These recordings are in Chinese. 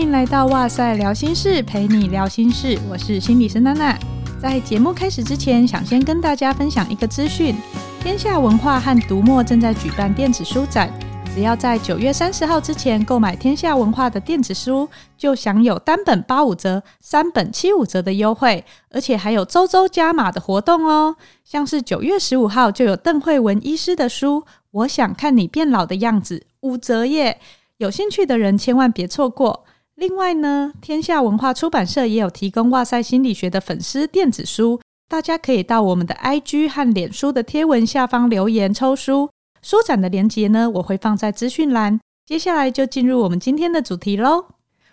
欢迎来到哇塞聊心室，陪你聊心事。我是心理师娜娜。在节目开始之前，想先跟大家分享一个资讯：天下文化和读墨正在举办电子书展。只要在九月三十号之前购买天下文化的电子书，就享有单本八五折、三本七五折的优惠，而且还有周周加码的活动哦。像是九月十五号就有邓惠文医师的书《我想看你变老的样子》，五折耶！有兴趣的人千万别错过。另外呢，天下文化出版社也有提供哇塞心理学的粉丝电子书，大家可以到我们的 IG 和脸书的贴文下方留言抽书。书展的链接呢，我会放在资讯栏。接下来就进入我们今天的主题喽。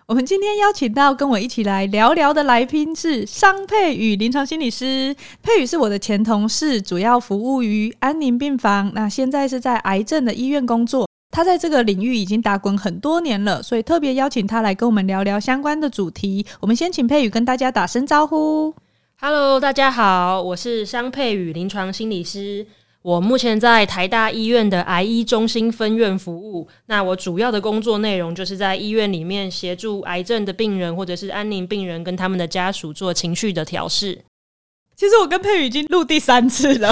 我们今天邀请到跟我一起来聊聊的来宾是商佩宇临床心理师。佩宇是我的前同事，主要服务于安宁病房，那现在是在癌症的医院工作。他在这个领域已经打滚很多年了，所以特别邀请他来跟我们聊聊相关的主题。我们先请佩宇跟大家打声招呼。Hello，大家好，我是商佩宇临床心理师。我目前在台大医院的癌医中心分院服务。那我主要的工作内容就是在医院里面协助癌症的病人或者是安宁病人跟他们的家属做情绪的调试。其实我跟佩宇已经录第三次了。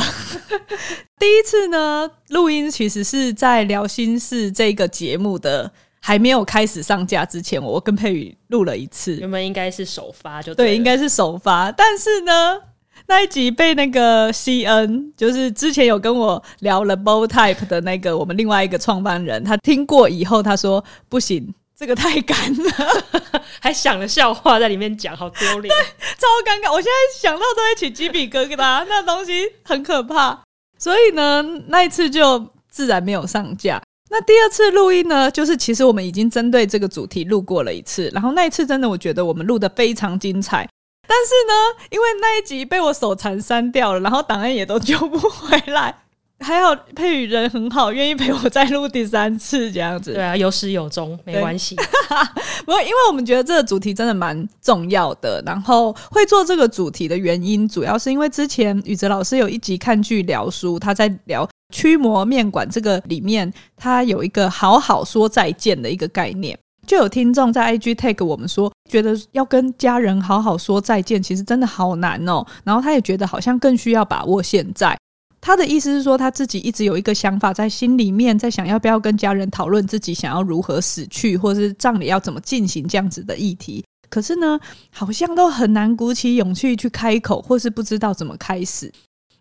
第一次呢，录音其实是在聊心事这个节目的还没有开始上架之前，我跟佩宇录了一次。原本应该是首发就对，对，应该是首发，但是呢。那一集被那个 CN，就是之前有跟我聊了 Bow Type 的那个我们另外一个创办人，他听过以后他说不行，这个太干了，还想了笑话在里面讲，好丢脸，超尴尬。我现在想到都会起鸡皮疙瘩，那东西很可怕。所以呢，那一次就自然没有上架。那第二次录音呢，就是其实我们已经针对这个主题录过了一次，然后那一次真的我觉得我们录的非常精彩。但是呢，因为那一集被我手残删掉了，然后档案也都救不回来。还好佩宇人很好，愿意陪我再录第三次这样子。对啊，有始有终，没关系。不过，因为我们觉得这个主题真的蛮重要的。然后会做这个主题的原因，主要是因为之前宇哲老师有一集看剧聊书，他在聊驱魔面馆这个里面，他有一个好好说再见的一个概念。就有听众在 IG tag 我们说，觉得要跟家人好好说再见，其实真的好难哦。然后他也觉得好像更需要把握现在。他的意思是说，他自己一直有一个想法在心里面，在想要不要跟家人讨论自己想要如何死去，或是葬礼要怎么进行这样子的议题。可是呢，好像都很难鼓起勇气去开口，或是不知道怎么开始。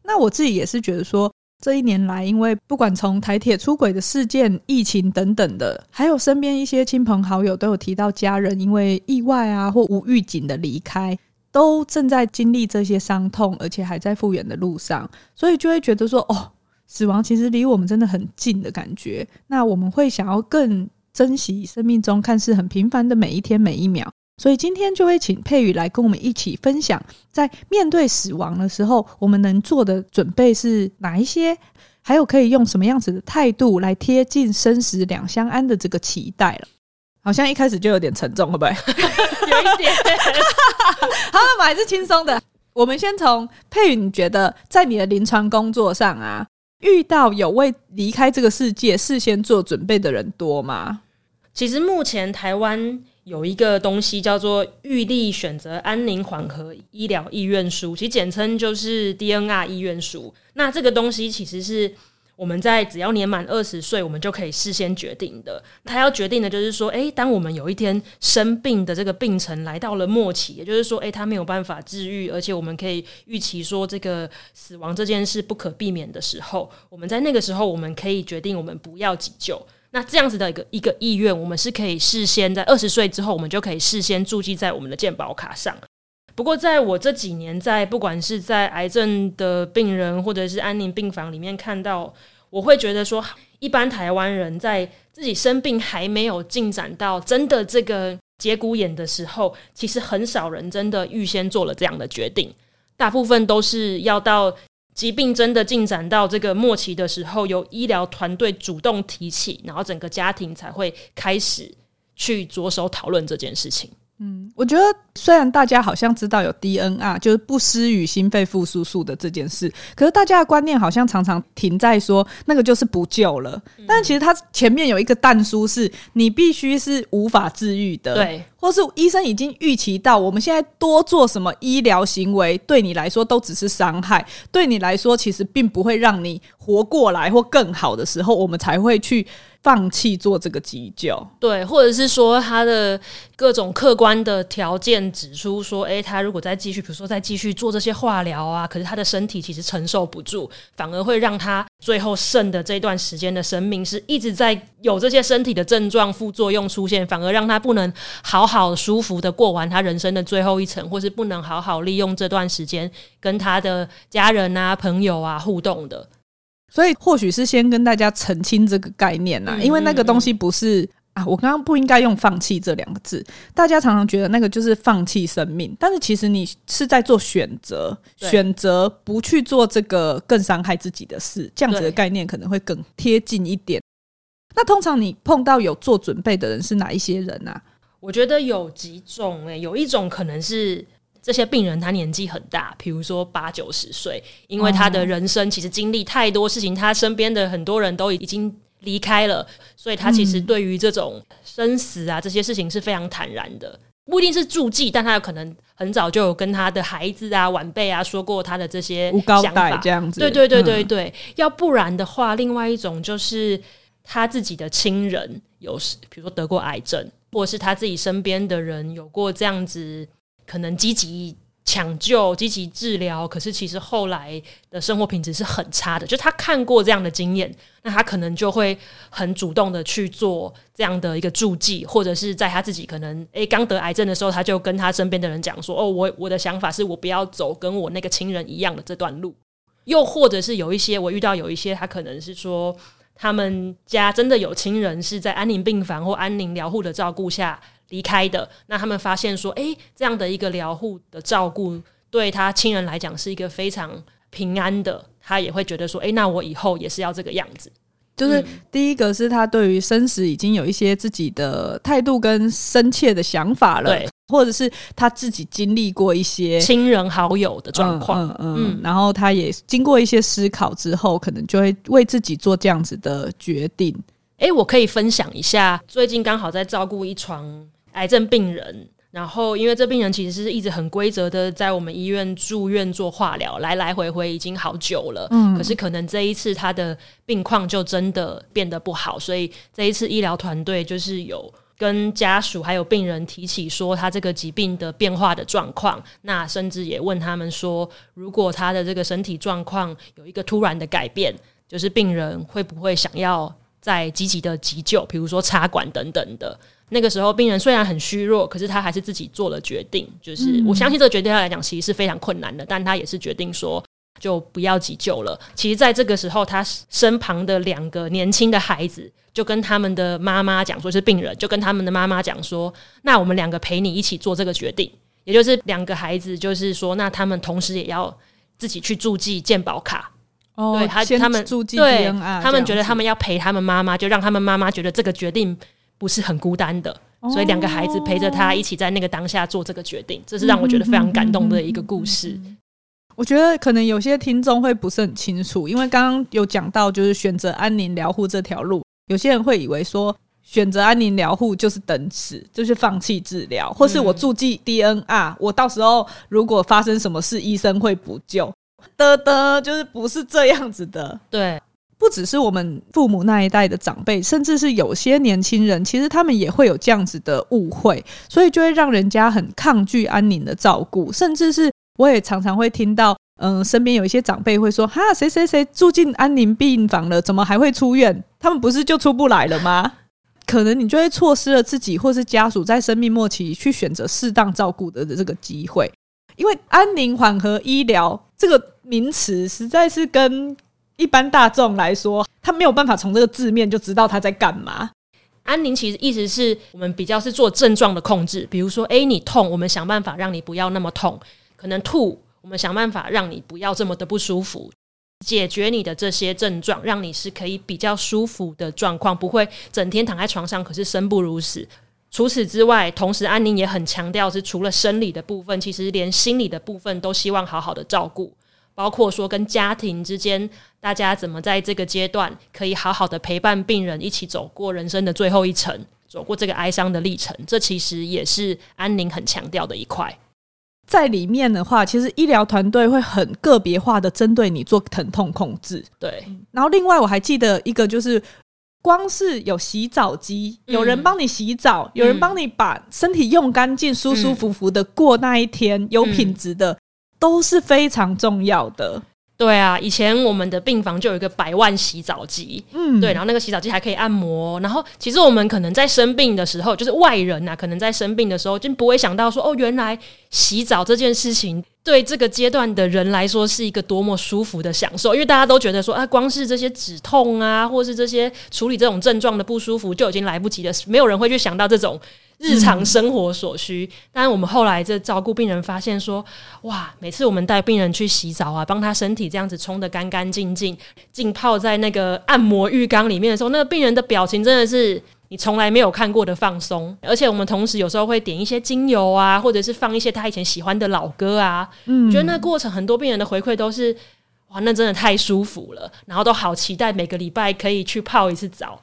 那我自己也是觉得说。这一年来，因为不管从台铁出轨的事件、疫情等等的，还有身边一些亲朋好友都有提到家人因为意外啊或无预警的离开，都正在经历这些伤痛，而且还在复原的路上，所以就会觉得说，哦，死亡其实离我们真的很近的感觉。那我们会想要更珍惜生命中看似很平凡的每一天每一秒。所以今天就会请佩宇来跟我们一起分享，在面对死亡的时候，我们能做的准备是哪一些？还有可以用什么样子的态度来贴近生死两相安的这个期待了？好像一开始就有点沉重，会不会？有一点。好，那我们还是轻松的。我们先从佩宇，你觉得在你的临床工作上啊，遇到有为离开这个世界事先做准备的人多吗？其实目前台湾。有一个东西叫做预立选择安宁缓和医疗意愿书，其实简称就是 DNR 意愿书。那这个东西其实是我们在只要年满二十岁，我们就可以事先决定的。他要决定的就是说，诶，当我们有一天生病的这个病程来到了末期，也就是说，诶，他没有办法治愈，而且我们可以预期说这个死亡这件事不可避免的时候，我们在那个时候，我们可以决定我们不要急救。那这样子的一个一个意愿，我们是可以事先在二十岁之后，我们就可以事先注记在我们的健保卡上。不过，在我这几年在不管是在癌症的病人或者是安宁病房里面看到，我会觉得说，一般台湾人在自己生病还没有进展到真的这个节骨眼的时候，其实很少人真的预先做了这样的决定，大部分都是要到。疾病真的进展到这个末期的时候，由医疗团队主动提起，然后整个家庭才会开始去着手讨论这件事情。嗯，我觉得虽然大家好像知道有 DNR，就是不施予心肺复苏术的这件事，可是大家的观念好像常常停在说那个就是不救了。嗯、但其实它前面有一个但书，是你必须是无法治愈的，对，或是医生已经预期到我们现在多做什么医疗行为，对你来说都只是伤害，对你来说其实并不会让你活过来或更好的时候，我们才会去。放弃做这个急救，对，或者是说他的各种客观的条件指出说，诶，他如果再继续，比如说再继续做这些化疗啊，可是他的身体其实承受不住，反而会让他最后剩的这段时间的生命是一直在有这些身体的症状副作用出现，反而让他不能好好舒服的过完他人生的最后一程，或是不能好好利用这段时间跟他的家人啊、朋友啊互动的。所以，或许是先跟大家澄清这个概念呐，因为那个东西不是啊，我刚刚不应该用“放弃”这两个字。大家常常觉得那个就是放弃生命，但是其实你是在做选择，选择不去做这个更伤害自己的事，这样子的概念可能会更贴近一点。那通常你碰到有做准备的人是哪一些人啊？我觉得有几种诶、欸，有一种可能是。这些病人他年纪很大，比如说八九十岁，因为他的人生其实经历太多事情，他身边的很多人都已经离开了，所以他其实对于这种生死啊这些事情是非常坦然的。不一定是注记，但他有可能很早就有跟他的孩子啊、晚辈啊说过他的这些想法，这样子。对对对对对，嗯、要不然的话，另外一种就是他自己的亲人有，比如说得过癌症，或者是他自己身边的人有过这样子。可能积极抢救、积极治疗，可是其实后来的生活品质是很差的。就他看过这样的经验，那他可能就会很主动的去做这样的一个助记，或者是在他自己可能诶刚得癌症的时候，他就跟他身边的人讲说：“哦，我我的想法是我不要走跟我那个亲人一样的这段路。”又或者是有一些我遇到有一些他可能是说，他们家真的有亲人是在安宁病房或安宁疗护的照顾下。离开的，那他们发现说，诶，这样的一个疗护的照顾，对他亲人来讲是一个非常平安的，他也会觉得说，诶，那我以后也是要这个样子。就是第一个是他对于生死已经有一些自己的态度跟深切的想法了，对，或者是他自己经历过一些亲人好友的状况，嗯嗯，嗯，嗯，然后他也经过一些思考之后，可能就会为自己做这样子的决定。诶，我可以分享一下，最近刚好在照顾一床癌症病人，然后因为这病人其实是一直很规则的在我们医院住院做化疗，来来回回已经好久了。嗯，可是可能这一次他的病况就真的变得不好，所以这一次医疗团队就是有跟家属还有病人提起说他这个疾病的变化的状况，那甚至也问他们说，如果他的这个身体状况有一个突然的改变，就是病人会不会想要再积极的急救，比如说插管等等的。那个时候，病人虽然很虚弱，可是他还是自己做了决定。就是我相信这个决定他来讲其实是非常困难的，但他也是决定说就不要急救了。其实，在这个时候，他身旁的两个年轻的孩子就跟他们的妈妈讲说，是病人就跟他们的妈妈讲说，那我们两个陪你一起做这个决定。也就是两个孩子，就是说，那他们同时也要自己去注记健保卡。哦，对他他们对，他们觉得他们要陪他们妈妈，就让他们妈妈觉得这个决定。不是很孤单的，所以两个孩子陪着他一起在那个当下做这个决定，这是让我觉得非常感动的一个故事。我觉得可能有些听众会不是很清楚，因为刚刚有讲到就是选择安宁疗护这条路，有些人会以为说选择安宁疗护就是等死，就是放弃治疗，或是我注记 DNR，我到时候如果发生什么事，医生会补救。的的，就是不是这样子的，对。不只是我们父母那一代的长辈，甚至是有些年轻人，其实他们也会有这样子的误会，所以就会让人家很抗拒安宁的照顾。甚至是我也常常会听到，嗯、身边有一些长辈会说：“哈，谁谁谁住进安宁病房了，怎么还会出院？他们不是就出不来了吗？”可能你就会错失了自己或是家属在生命末期去选择适当照顾的这个机会，因为安宁缓和医疗这个名词实在是跟一般大众来说，他没有办法从这个字面就知道他在干嘛。安宁其实意思是我们比较是做症状的控制，比如说，诶，你痛，我们想办法让你不要那么痛；可能吐，我们想办法让你不要这么的不舒服，解决你的这些症状，让你是可以比较舒服的状况，不会整天躺在床上，可是生不如死。除此之外，同时安宁也很强调是除了生理的部分，其实连心理的部分都希望好好的照顾，包括说跟家庭之间，大家怎么在这个阶段可以好好的陪伴病人一起走过人生的最后一程，走过这个哀伤的历程，这其实也是安宁很强调的一块。在里面的话，其实医疗团队会很个别化的针对你做疼痛控制。对，然后另外我还记得一个就是。光是有洗澡机，有人帮你洗澡，嗯、有人帮你把身体用干净，舒舒服服的过那一天，嗯、有品质的，都是非常重要的。对啊，以前我们的病房就有一个百万洗澡机，嗯，对，然后那个洗澡机还可以按摩。然后其实我们可能在生病的时候，就是外人啊，可能在生病的时候就不会想到说，哦，原来洗澡这件事情。对这个阶段的人来说，是一个多么舒服的享受，因为大家都觉得说，啊，光是这些止痛啊，或是这些处理这种症状的不舒服，就已经来不及了，没有人会去想到这种日常生活所需。但是我们后来这照顾病人，发现说，哇，每次我们带病人去洗澡啊，帮他身体这样子冲得干干净净，浸泡在那个按摩浴缸里面的时候，那个病人的表情真的是。你从来没有看过的放松，而且我们同时有时候会点一些精油啊，或者是放一些他以前喜欢的老歌啊。嗯，觉得那个过程很多病人的回馈都是，哇，那真的太舒服了，然后都好期待每个礼拜可以去泡一次澡。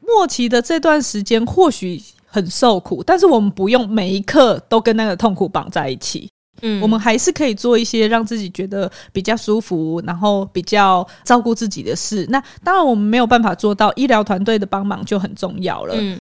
末期的这段时间或许很受苦，但是我们不用每一刻都跟那个痛苦绑在一起。嗯，我们还是可以做一些让自己觉得比较舒服，然后比较照顾自己的事。那当然，我们没有办法做到，医疗团队的帮忙就很重要了。嗯，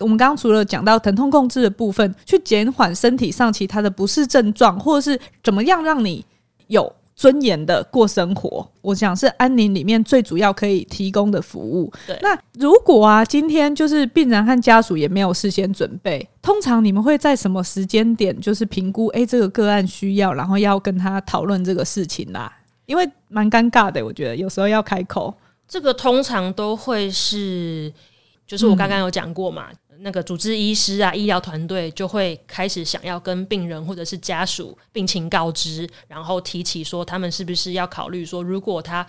我们刚刚除了讲到疼痛控制的部分，去减缓身体上其他的不适症状，或者是怎么样让你有。尊严的过生活，我想是安宁里面最主要可以提供的服务。对，那如果啊，今天就是病人和家属也没有事先准备，通常你们会在什么时间点就是评估？哎，这个个案需要，然后要跟他讨论这个事情啦。因为蛮尴尬的，我觉得有时候要开口，这个通常都会是，就是我刚刚有讲过嘛。嗯那个主治医师啊，医疗团队就会开始想要跟病人或者是家属病情告知，然后提起说他们是不是要考虑说，如果他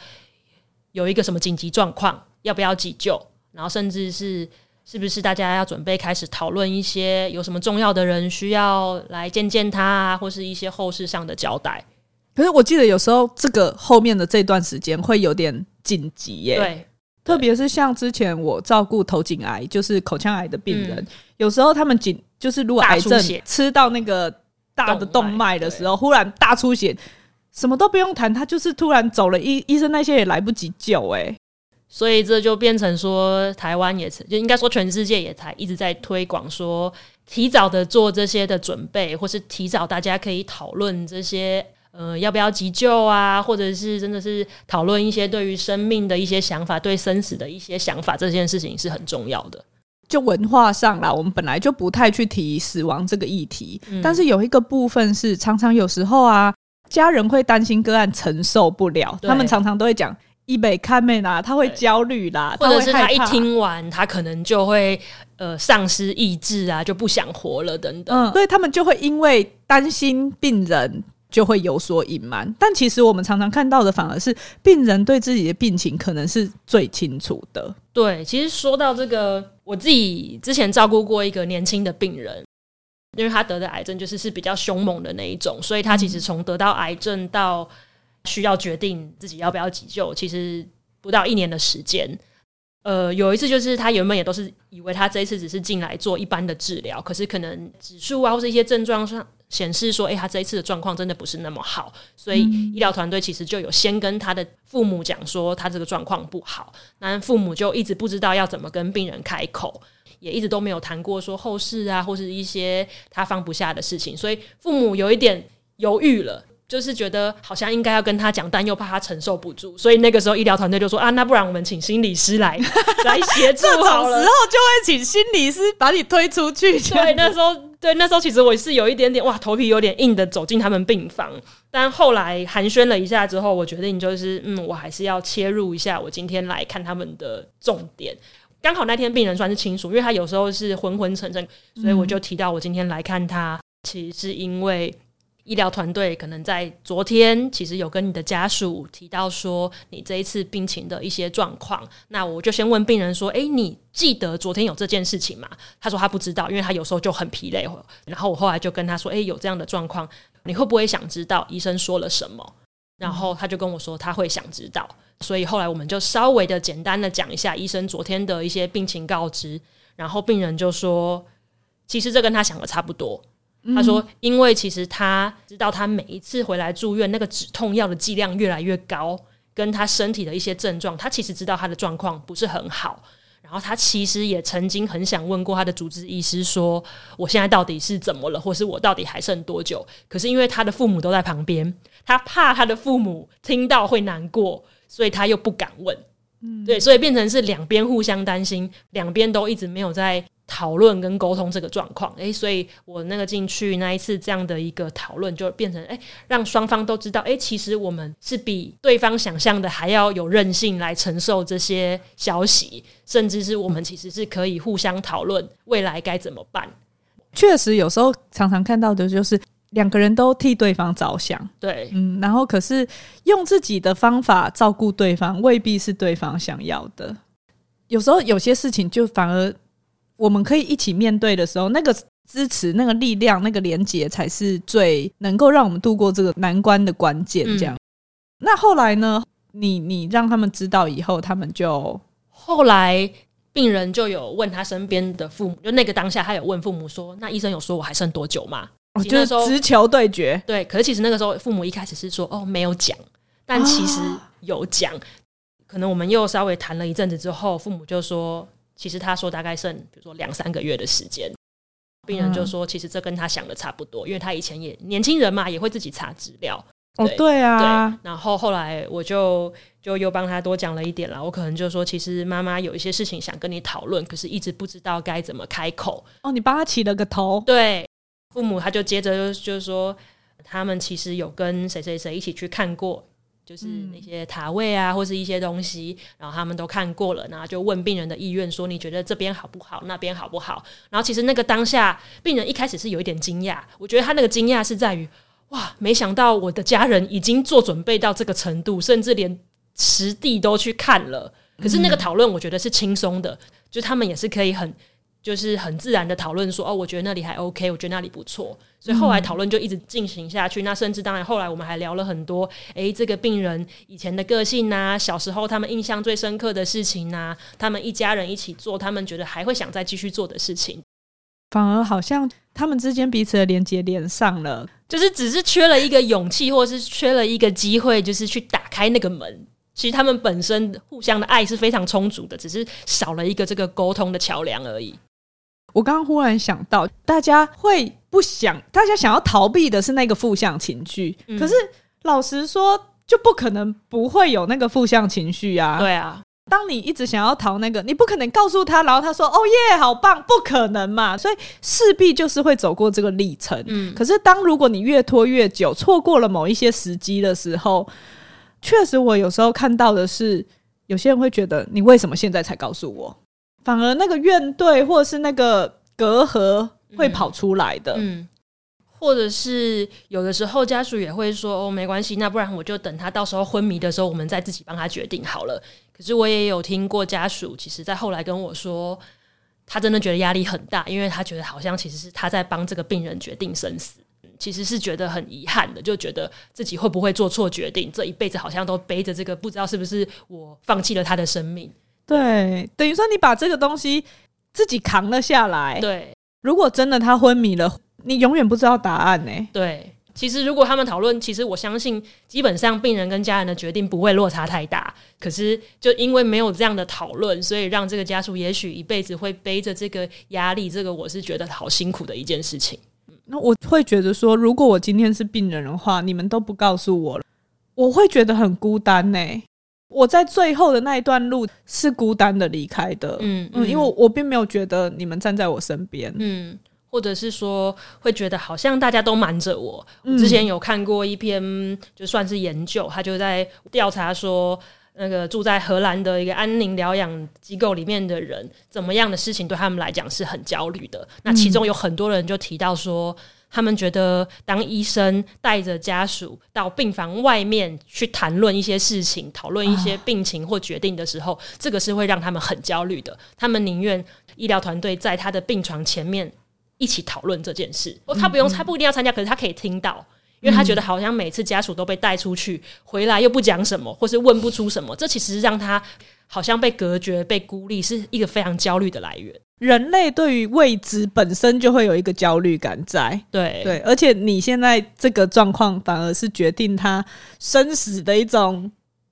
有一个什么紧急状况，要不要急救，然后甚至是是不是大家要准备开始讨论一些有什么重要的人需要来见见他啊，或是一些后事上的交代。可是我记得有时候这个后面的这段时间会有点紧急耶。对。特别是像之前我照顾头颈癌，就是口腔癌的病人，嗯、有时候他们颈就是如果癌症吃到那个大的动脉的时候，忽然大出血，什么都不用谈，他就是突然走了，医医生那些也来不及救，哎，所以这就变成说，台湾也是，就应该说全世界也才一直在推广说，提早的做这些的准备，或是提早大家可以讨论这些。呃，要不要急救啊？或者是真的是讨论一些对于生命的一些想法，对生死的一些想法，这件事情是很重要的。就文化上啦，我们本来就不太去提死亡这个议题，嗯、但是有一个部分是常常有时候啊，家人会担心个案承受不了，他们常常都会讲一北看妹啦，他会焦虑啦，或者是他一听完，他可能就会呃丧失意志啊，就不想活了等等，嗯，所以他们就会因为担心病人。就会有所隐瞒，但其实我们常常看到的反而是病人对自己的病情可能是最清楚的。对，其实说到这个，我自己之前照顾过一个年轻的病人，因为他得的癌症就是是比较凶猛的那一种，所以他其实从得到癌症到需要决定自己要不要急救，其实不到一年的时间。呃，有一次就是他原本也都是以为他这一次只是进来做一般的治疗，可是可能指数啊或是一些症状上显示说，诶，他这一次的状况真的不是那么好，所以医疗团队其实就有先跟他的父母讲说他这个状况不好，那父母就一直不知道要怎么跟病人开口，也一直都没有谈过说后事啊或是一些他放不下的事情，所以父母有一点犹豫了。就是觉得好像应该要跟他讲，但又怕他承受不住，所以那个时候医疗团队就说啊，那不然我们请心理师来 来协助好了。这种时候就会请心理师把你推出去。对，那时候对那时候其实我是有一点点哇，头皮有点硬的走进他们病房，但后来寒暄了一下之后，我决定就是嗯，我还是要切入一下我今天来看他们的重点。刚好那天病人算是清楚，因为他有时候是昏昏沉沉，所以我就提到我今天来看他，其实是因为。医疗团队可能在昨天其实有跟你的家属提到说你这一次病情的一些状况，那我就先问病人说：“诶，你记得昨天有这件事情吗？”他说他不知道，因为他有时候就很疲累。然后我后来就跟他说：“诶，有这样的状况，你会不会想知道医生说了什么？”然后他就跟我说他会想知道，所以后来我们就稍微的简单的讲一下医生昨天的一些病情告知，然后病人就说：“其实这跟他想的差不多。”他说：“因为其实他知道，他每一次回来住院，那个止痛药的剂量越来越高，跟他身体的一些症状，他其实知道他的状况不是很好。然后他其实也曾经很想问过他的主治医师，说我现在到底是怎么了，或是我到底还剩多久？可是因为他的父母都在旁边，他怕他的父母听到会难过，所以他又不敢问。嗯，对，所以变成是两边互相担心，两边都一直没有在。”讨论跟沟通这个状况，诶，所以我那个进去那一次这样的一个讨论，就变成诶，让双方都知道，诶，其实我们是比对方想象的还要有韧性来承受这些消息，甚至是我们其实是可以互相讨论未来该怎么办。确实，有时候常常看到的就是两个人都替对方着想，对，嗯，然后可是用自己的方法照顾对方，未必是对方想要的。有时候有些事情就反而。我们可以一起面对的时候，那个支持、那个力量、那个连接，才是最能够让我们度过这个难关的关键。这样，嗯、那后来呢？你你让他们知道以后，他们就后来病人就有问他身边的父母，就那个当下，他有问父母说：“那医生有说我还剩多久吗？”哦，就是直球对决。对，可是其实那个时候父母一开始是说：“哦，没有讲。”但其实有讲。啊、可能我们又稍微谈了一阵子之后，父母就说。其实他说大概剩，比如说两三个月的时间，病人就说，其实这跟他想的差不多，因为他以前也年轻人嘛，也会自己查资料。哦，对啊，对。然后后来我就就又帮他多讲了一点了，我可能就说，其实妈妈有一些事情想跟你讨论，可是一直不知道该怎么开口。哦，你帮他起了个头。对，父母他就接着就就说，他们其实有跟谁谁谁一起去看过。就是那些塔位啊，或是一些东西，然后他们都看过了，然后就问病人的意愿，说你觉得这边好不好，那边好不好？然后其实那个当下，病人一开始是有一点惊讶，我觉得他那个惊讶是在于，哇，没想到我的家人已经做准备到这个程度，甚至连实地都去看了。可是那个讨论，我觉得是轻松的，就他们也是可以很。就是很自然的讨论说，哦，我觉得那里还 OK，我觉得那里不错，所以后来讨论就一直进行下去。嗯、那甚至当然后来我们还聊了很多，诶、欸，这个病人以前的个性呐、啊，小时候他们印象最深刻的事情呐、啊，他们一家人一起做，他们觉得还会想再继续做的事情，反而好像他们之间彼此的连接连上了，就是只是缺了一个勇气，或是缺了一个机会，就是去打开那个门。其实他们本身互相的爱是非常充足的，只是少了一个这个沟通的桥梁而已。我刚刚忽然想到，大家会不想，大家想要逃避的是那个负向情绪。嗯、可是老实说，就不可能不会有那个负向情绪啊。对啊，当你一直想要逃那个，你不可能告诉他，然后他说：“哦耶，好棒！”不可能嘛。所以势必就是会走过这个历程。嗯，可是当如果你越拖越久，错过了某一些时机的时候，确实我有时候看到的是，有些人会觉得，你为什么现在才告诉我？反而那个怨怼或者是那个隔阂会跑出来的，嗯，嗯，或者是有的时候家属也会说哦，没关系，那不然我就等他到时候昏迷的时候，我们再自己帮他决定好了。可是我也有听过家属，其实在后来跟我说，他真的觉得压力很大，因为他觉得好像其实是他在帮这个病人决定生死，其实是觉得很遗憾的，就觉得自己会不会做错决定，这一辈子好像都背着这个，不知道是不是我放弃了他的生命。对，等于说你把这个东西自己扛了下来。对，如果真的他昏迷了，你永远不知道答案呢。对，其实如果他们讨论，其实我相信，基本上病人跟家人的决定不会落差太大。可是就因为没有这样的讨论，所以让这个家属也许一辈子会背着这个压力。这个我是觉得好辛苦的一件事情。那我会觉得说，如果我今天是病人的话，你们都不告诉我了，我会觉得很孤单呢。我在最后的那一段路是孤单的离开的，嗯嗯，因为我并没有觉得你们站在我身边，嗯，或者是说会觉得好像大家都瞒着我。我之前有看过一篇就算是研究，他就在调查说，那个住在荷兰的一个安宁疗养机构里面的人，怎么样的事情对他们来讲是很焦虑的。那其中有很多人就提到说。他们觉得当医生带着家属到病房外面去谈论一些事情、讨论一些病情或决定的时候，啊、这个是会让他们很焦虑的。他们宁愿医疗团队在他的病床前面一起讨论这件事。哦，他不用，他不一定要参加，可是他可以听到。因为他觉得好像每次家属都被带出去，回来又不讲什么，或是问不出什么，这其实是让他好像被隔绝、被孤立，是一个非常焦虑的来源。人类对于未知本身就会有一个焦虑感在，对对，而且你现在这个状况反而是决定他生死的一种。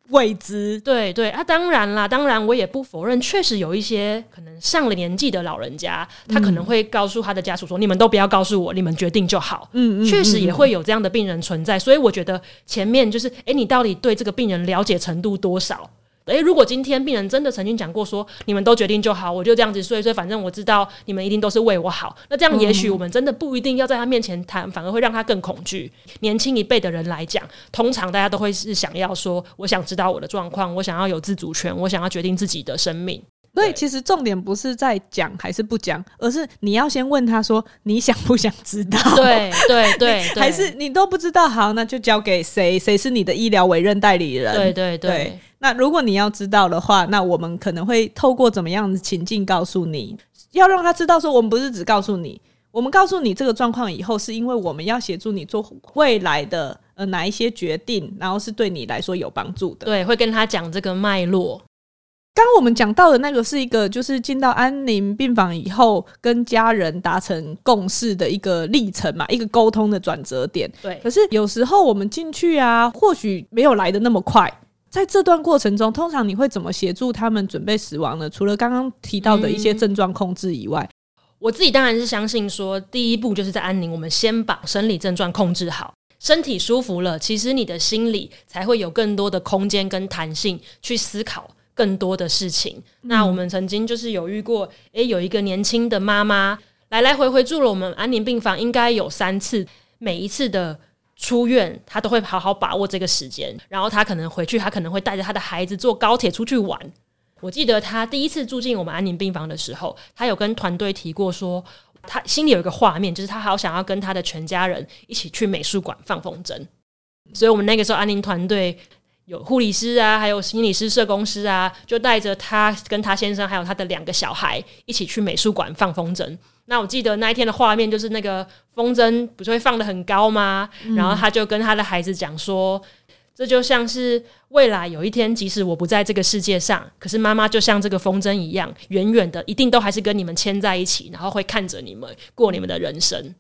未知，对对啊，当然啦，当然我也不否认，确实有一些可能上了年纪的老人家，他可能会告诉他的家属说：“嗯、你们都不要告诉我，你们决定就好。嗯”嗯嗯，确实也会有这样的病人存在，所以我觉得前面就是，哎，你到底对这个病人了解程度多少？诶，如果今天病人真的曾经讲过说，你们都决定就好，我就这样子睡睡，反正我知道你们一定都是为我好。那这样也许我们真的不一定要在他面前谈，反而会让他更恐惧。年轻一辈的人来讲，通常大家都会是想要说，我想知道我的状况，我想要有自主权，我想要决定自己的生命。所以其实重点不是在讲还是不讲，而是你要先问他说，你想不想知道？对对 对，还是你都不知道？好，那就交给谁？谁是你的医疗委任代理人？对对对。对那如果你要知道的话，那我们可能会透过怎么样的情境告诉你，要让他知道说，我们不是只告诉你，我们告诉你这个状况以后，是因为我们要协助你做未来的呃哪一些决定，然后是对你来说有帮助的。对，会跟他讲这个脉络。刚刚我们讲到的那个是一个，就是进到安宁病房以后，跟家人达成共识的一个历程嘛，一个沟通的转折点。对，可是有时候我们进去啊，或许没有来的那么快。在这段过程中，通常你会怎么协助他们准备死亡呢？除了刚刚提到的一些症状控制以外，嗯，我自己当然是相信说，第一步就是在安宁，我们先把生理症状控制好，身体舒服了，其实你的心理才会有更多的空间跟弹性去思考更多的事情。嗯、那我们曾经就是有遇过，诶，有一个年轻的妈妈来来回回住了我们安宁病房，应该有三次，每一次的。出院，他都会好好把握这个时间，然后他可能回去，他可能会带着他的孩子坐高铁出去玩。我记得他第一次住进我们安宁病房的时候，他有跟团队提过说，他心里有一个画面，就是他好想要跟他的全家人一起去美术馆放风筝。所以，我们那个时候安宁团队有护理师啊，还有心理师、社工师啊，就带着他跟他先生还有他的两个小孩一起去美术馆放风筝。那我记得那一天的画面就是那个风筝不是会放得很高吗？然后他就跟他的孩子讲说，这就像是未来有一天，即使我不在这个世界上，可是妈妈就像这个风筝一样，远远的一定都还是跟你们牵在一起，然后会看着你们过你们的人生。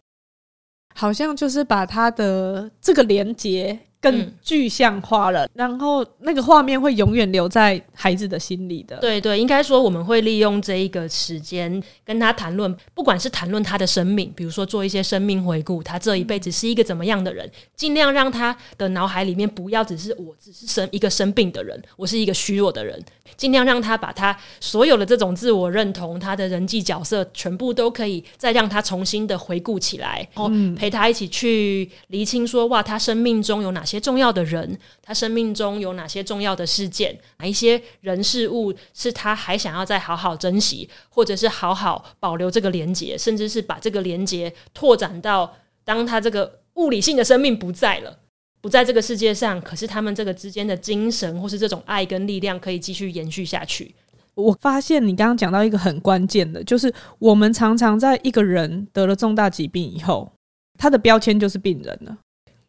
好像就是把他的这个连接。更具象化了，嗯、然后那个画面会永远留在孩子的心里的。对对，应该说我们会利用这一个时间跟他谈论，不管是谈论他的生命，比如说做一些生命回顾，他这一辈子是一个怎么样的人，尽量让他的脑海里面不要只是我只是生一个生病的人，我是一个虚弱的人，尽量让他把他所有的这种自我认同，他的人际角色全部都可以再让他重新的回顾起来，然后陪他一起去厘清说，哇，他生命中有哪些。些重要的人，他生命中有哪些重要的事件？哪一些人事物是他还想要再好好珍惜，或者是好好保留这个连结，甚至是把这个连结拓展到当他这个物理性的生命不在了，不在这个世界上，可是他们这个之间的精神或是这种爱跟力量可以继续延续下去。我发现你刚刚讲到一个很关键的，就是我们常常在一个人得了重大疾病以后，他的标签就是病人了，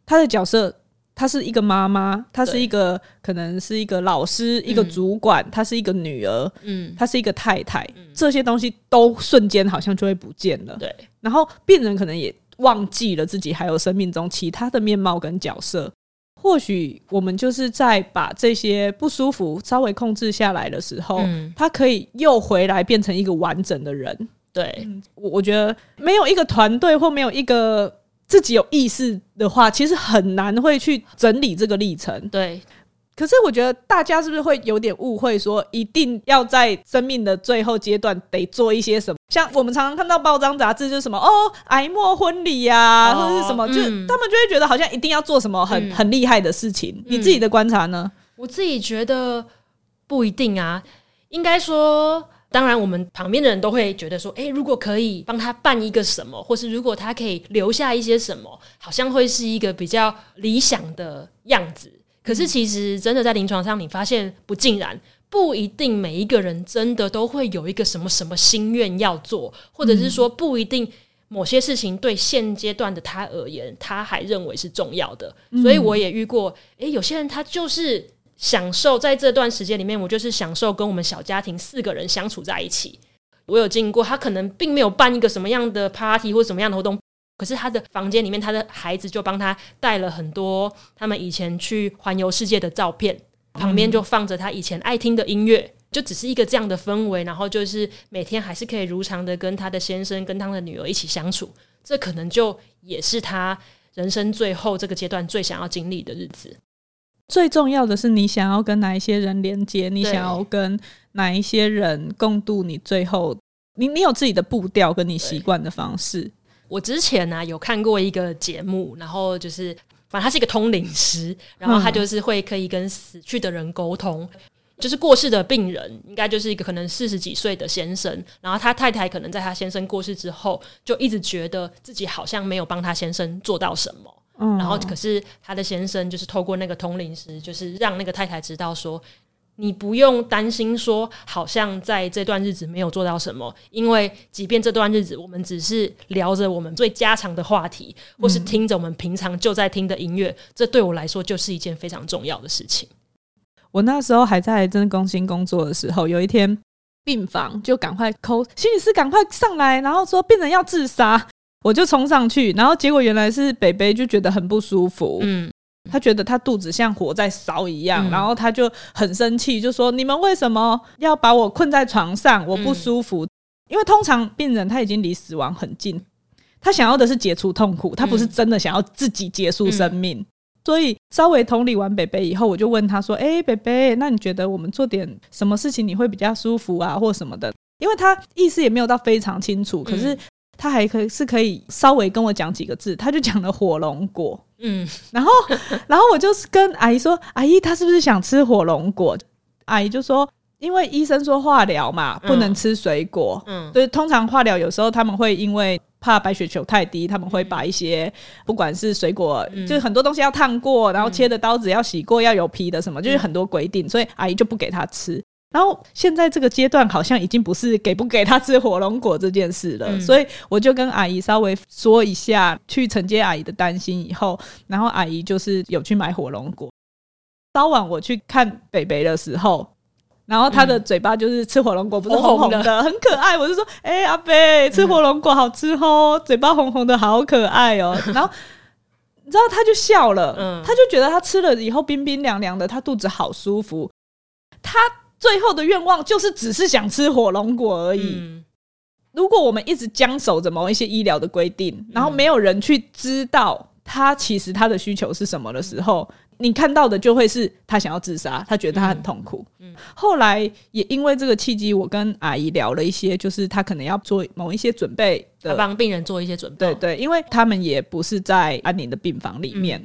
他的角色。她是一个妈妈，她是一个可能是一个老师，一个主管，她、嗯、是一个女儿，嗯，她是一个太太，嗯、这些东西都瞬间好像就会不见了。对，然后病人可能也忘记了自己还有生命中其他的面貌跟角色。或许我们就是在把这些不舒服稍微控制下来的时候，嗯、他可以又回来变成一个完整的人。对，我、嗯、我觉得没有一个团队或没有一个。自己有意识的话，其实很难会去整理这个历程。对，可是我觉得大家是不是会有点误会，说一定要在生命的最后阶段得做一些什么？像我们常常看到报章杂志，就是什么哦，癌末婚礼呀、啊，哦、或者是什么，嗯、就他们就会觉得好像一定要做什么很、嗯、很厉害的事情。你自己的观察呢？我自己觉得不一定啊，应该说。当然，我们旁边的人都会觉得说，诶，如果可以帮他办一个什么，或是如果他可以留下一些什么，好像会是一个比较理想的样子。可是，其实真的在临床上，你发现不尽然，不一定每一个人真的都会有一个什么什么心愿要做，或者是说不一定某些事情对现阶段的他而言，他还认为是重要的。所以，我也遇过，诶，有些人他就是。享受在这段时间里面，我就是享受跟我们小家庭四个人相处在一起。我有经过，他可能并没有办一个什么样的 party 或什么样的活动，可是他的房间里面，他的孩子就帮他带了很多他们以前去环游世界的照片，旁边就放着他以前爱听的音乐，就只是一个这样的氛围。然后就是每天还是可以如常的跟他的先生跟他的女儿一起相处，这可能就也是他人生最后这个阶段最想要经历的日子。最重要的是，你想要跟哪一些人连接？你想要跟哪一些人共度你最后？你你有自己的步调跟你习惯的方式。我之前呢、啊、有看过一个节目，然后就是反正他是一个通灵师，然后他就是会可以跟死去的人沟通，嗯、就是过世的病人应该就是一个可能四十几岁的先生，然后他太太可能在他先生过世之后，就一直觉得自己好像没有帮他先生做到什么。嗯，然后可是他的先生就是透过那个通灵师，就是让那个太太知道说，你不用担心说，好像在这段日子没有做到什么，因为即便这段日子我们只是聊着我们最家常的话题，或是听着我们平常就在听的音乐，这对我来说就是一件非常重要的事情。我那时候还在真更新工作的时候，有一天病房就赶快 call 心理师赶快上来，然后说病人要自杀。我就冲上去，然后结果原来是北北就觉得很不舒服，嗯，他觉得他肚子像火在烧一样，嗯，然后他就很生气，就说：“你们为什么要把我困在床上？我不舒服。”嗯，因为通常病人他已经离死亡很近，他想要的是解除痛苦，他不是真的想要自己结束生命。嗯，所以稍微同理完北北以后，我就问他说：“哎，北北，那你觉得我们做点什么事情你会比较舒服啊，或什么的？”因为他意思也没有到非常清楚，可是。他还可以是可以稍微跟我讲几个字，他就讲了火龙果，嗯，然后 然后我就是跟阿姨说，阿姨她是不是想吃火龙果？阿姨就说，因为医生说化疗嘛，不能吃水果，嗯，所以通常化疗有时候他们会因为怕白血球太低，他们会把一些不管是水果，就是很多东西要烫过，然后切的刀子要洗过，要有皮的什么，就是很多规定，所以阿姨就不给他吃。然后现在这个阶段好像已经不是给不给他吃火龙果这件事了，嗯，所以我就跟阿姨稍微说一下，去承接阿姨的担心以后，然后阿姨就是有去买火龙果。当晚我去看北北的时候，然后他的嘴巴就是吃火龙果，不是红红的，红红的很可爱。我就说：“哎，阿伯，吃火龙果好吃哦，嘴巴红红的好可爱哦。”然后你知道他就笑了，嗯，他就觉得他吃了以后冰冰凉凉的，他肚子好舒服。他。最后的愿望就是只是想吃火龙果而已。嗯。如果我们一直僵守着某一些医疗的规定，然后没有人去知道他其实他的需求是什么的时候，你看到的就会是他想要自杀，他觉得他很痛苦。嗯。后来也因为这个契机，我跟阿姨聊了一些，就是他可能要做某一些准备的，帮病人做一些准备。对对，因为他们也不是在安宁的病房里面，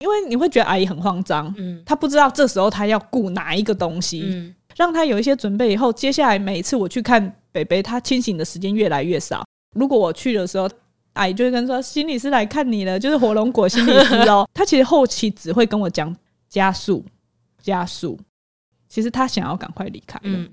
因为你会觉得阿姨很慌张，嗯，他不知道这时候他要顾哪一个东西，嗯。让他有一些准备以后，接下来每一次我去看北北，他清醒的时间越来越少。如果我去的时候，阿姨就会跟说：“心理师来看你了，就是火龙果心理师哦。”他其实后期只会跟我讲加速，加速。其实他想要赶快离开。嗯。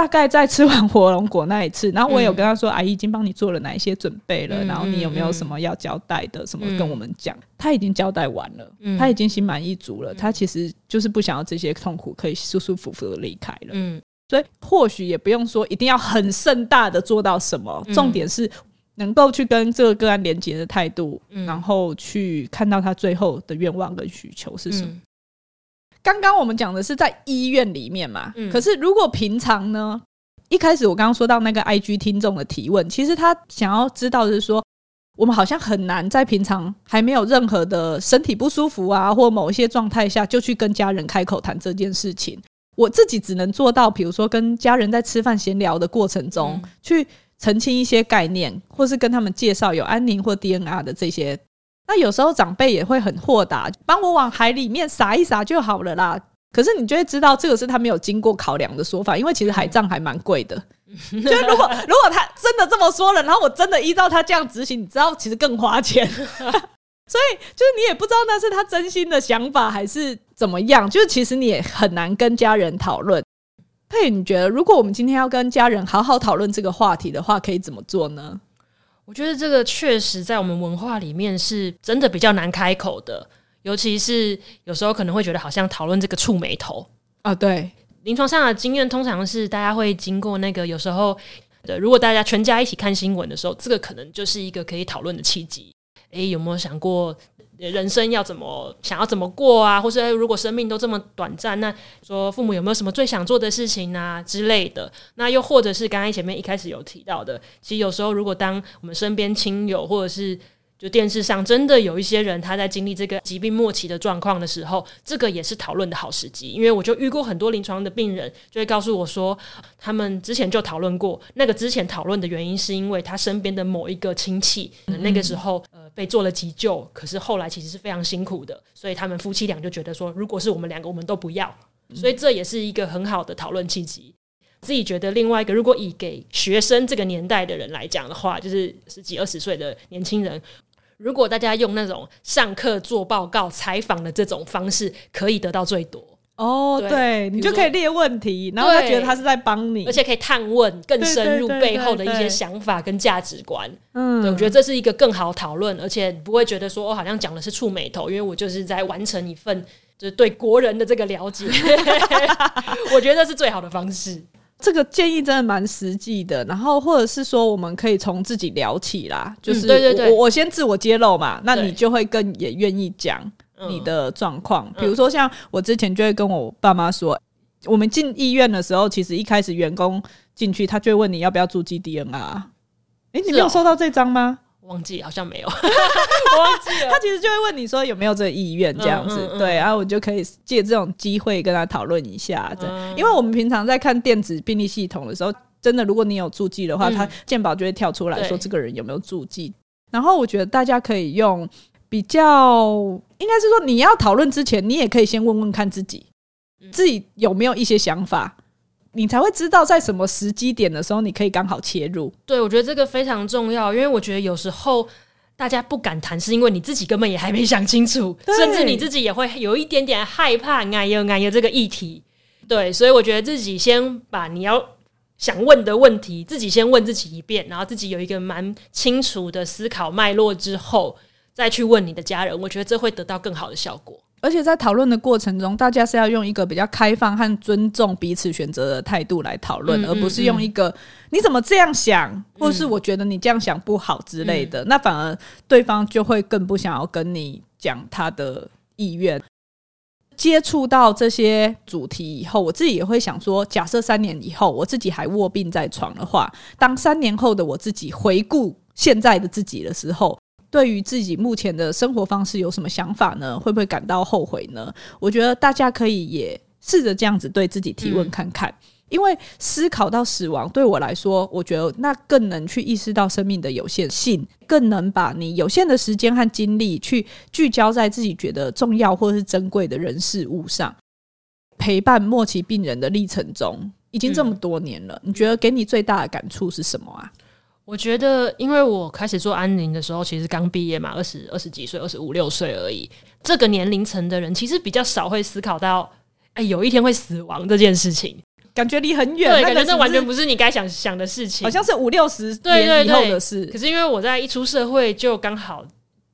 大概在吃完火龙果那一次，然后我也有跟他说：“嗯、阿姨已经帮你做了哪一些准备了，嗯、然后你有没有什么要交代的？嗯、什么跟我们讲？”他已经交代完了，嗯、他已经心满意足了。嗯、他其实就是不想要这些痛苦，可以舒舒服服的离开了。嗯，所以或许也不用说一定要很盛大的做到什么，嗯、重点是能够去跟这个个案连接的态度，嗯、然后去看到他最后的愿望跟需求是什么。嗯刚刚我们讲的是在医院里面嘛，嗯、可是如果平常呢？一开始我刚刚说到那个 IG 听众的提问，其实他想要知道的是说，我们好像很难在平常还没有任何的身体不舒服啊，或某一些状态下就去跟家人开口谈这件事情。我自己只能做到，比如说跟家人在吃饭闲聊的过程中，嗯、去澄清一些概念，或是跟他们介绍有安宁或 DNR 的这些。那有时候长辈也会很豁达，帮我往海里面撒一撒就好了啦。可是你就会知道，这个是他没有经过考量的说法，因为其实海葬还蛮贵的。就是如果如果他真的这么说了，然后我真的依照他这样执行，你知道其实更花钱。所以就是你也不知道那是他真心的想法还是怎么样，就是其实你也很难跟家人讨论。佩，你觉得如果我们今天要跟家人好好讨论这个话题的话，可以怎么做呢？我觉得这个确实在我们文化里面是真的比较难开口的，尤其是有时候可能会觉得好像讨论这个触眉头啊。对，临床上的经验通常是大家会经过那个有时候的，如果大家全家一起看新闻的时候，这个可能就是一个可以讨论的契机。诶，有没有想过？人生要怎么想要怎么过啊？或是如果生命都这么短暂，那说父母有没有什么最想做的事情啊之类的？那又或者是刚刚前面一开始有提到的，其实有时候如果当我们身边亲友或者是就电视上真的有一些人他在经历这个疾病末期的状况的时候，这个也是讨论的好时机。因为我就遇过很多临床的病人，就会告诉我说，他们之前就讨论过，那个之前讨论的原因是因为他身边的某一个亲戚，那个时候被做了急救，可是后来其实是非常辛苦的，所以他们夫妻俩就觉得说，如果是我们两个，我们都不要。所以这也是一个很好的讨论契机。自己觉得另外一个，如果以给学生这个年代的人来讲的话，就是十几二十岁的年轻人。如果大家用那种上课做报告、采访的这种方式，可以得到最多哦。对，对你就可以列问题，然后他觉得他是在帮你，而且可以探问更深入背后的一些想法跟价值观。嗯，对，我觉得这是一个更好讨论，而且不会觉得说我好像讲的是触美头，因为我就是在完成一份就是对国人的这个了解。我觉得这是最好的方式。这个建议真的蛮实际的，然后或者是说，我们可以从自己聊起啦，就是对对对，我我先自我揭露嘛，那你就会更也愿意讲你的状况。比如说，像我之前就会跟我爸妈说，我们进医院的时候，其实一开始员工进去，他就会问你要不要注记 DNR。哎，你没有收到这张吗？忘记好像没有，我 忘记了。他其实就会问你说有没有这个意愿这样子，嗯嗯嗯、对，然后我就可以借这种机会跟他讨论一下。这，嗯、因为我们平常在看电子病历系统的时候，真的如果你有注记的话，嗯、他健保就会跳出来说这个人有没有注记。然后我觉得大家可以用比较，应该是说你要讨论之前，你也可以先问问看自己，自己有没有一些想法。你才会知道在什么时机点的时候，你可以刚好切入。对，我觉得这个非常重要，因为我觉得有时候大家不敢谈，是因为你自己根本也还没想清楚，甚至你自己也会有一点点害怕哎呦哎呦这个议题。对，所以我觉得自己先把你要想问的问题，自己先问自己一遍，然后自己有一个蛮清楚的思考脉络之后，再去问你的家人，我觉得这会得到更好的效果。而且在讨论的过程中，大家是要用一个比较开放和尊重彼此选择的态度来讨论，嗯嗯嗯、而不是用一个“你怎么这样想”嗯、或是“我觉得你这样想不好”之类的。嗯、那反而对方就会更不想要跟你讲他的意愿。接触到这些主题以后，我自己也会想说：假设三年以后我自己还卧病在床的话，当三年后的我自己回顾现在的自己的时候。对于自己目前的生活方式有什么想法呢？会不会感到后悔呢？我觉得大家可以也试着这样子对自己提问看看，嗯、因为思考到死亡，对我来说，我觉得那更能去意识到生命的有限性，更能把你有限的时间和精力去聚焦在自己觉得重要或是珍贵的人事物上。陪伴末期病人的历程中，已经这么多年了，嗯、你觉得给你最大的感触是什么啊？我觉得，因为我开始做安宁的时候，其实刚毕业嘛，二十二十几岁，二十五六岁而已。这个年龄层的人，其实比较少会思考到，哎，有一天会死亡这件事情，感觉离很远，对，感觉这完全不是你该想想的事情，好像是五六十年以后的事。对对对。可是因为我在一出社会就刚好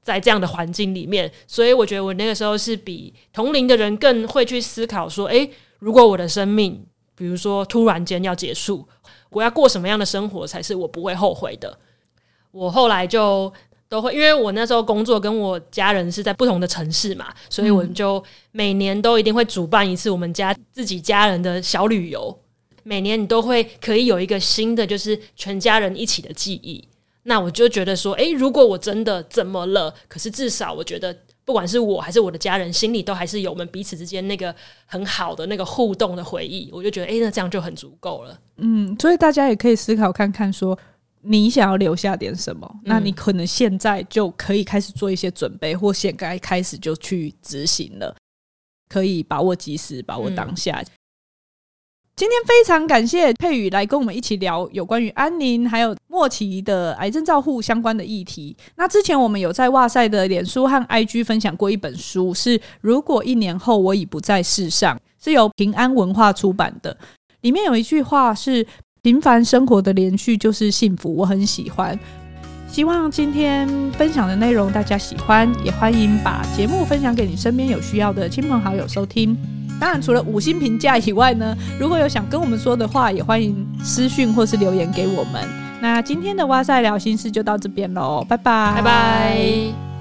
在这样的环境里面，所以我觉得我那个时候是比同龄的人更会去思考说，哎，如果我的生命，比如说突然间要结束。我要过什么样的生活才是我不会后悔的？我后来就都会，因为我那时候工作跟我家人是在不同的城市嘛，所以我就每年都一定会主办一次我们家自己家人的小旅游。每年你都会可以有一个新的，就是全家人一起的记忆。那我就觉得说，诶，如果我真的怎么了，可是至少我觉得。不管是我还是我的家人，心里都还是有我们彼此之间那个很好的那个互动的回忆。我就觉得，诶，那这样就很足够了。嗯，所以大家也可以思考看看，说你想要留下点什么，嗯、那你可能现在就可以开始做一些准备，或现该开始就去执行了。可以把握及时，把握当下。嗯今天非常感谢佩宇来跟我们一起聊有关于安宁还有末期的癌症照护相关的议题。那之前我们有在哇塞的脸书和 IG 分享过一本书，是《如果一年后我已不在世上》，是由平安文化出版的。里面有一句话是“平凡生活的连续就是幸福”，我很喜欢。希望今天分享的内容大家喜欢，也欢迎把节目分享给你身边有需要的亲朋好友收听。当然，除了五星评价以外呢，如果有想跟我们说的话，也欢迎私讯或是留言给我们。那今天的哇塞聊心事就到这边喽，拜拜，拜拜。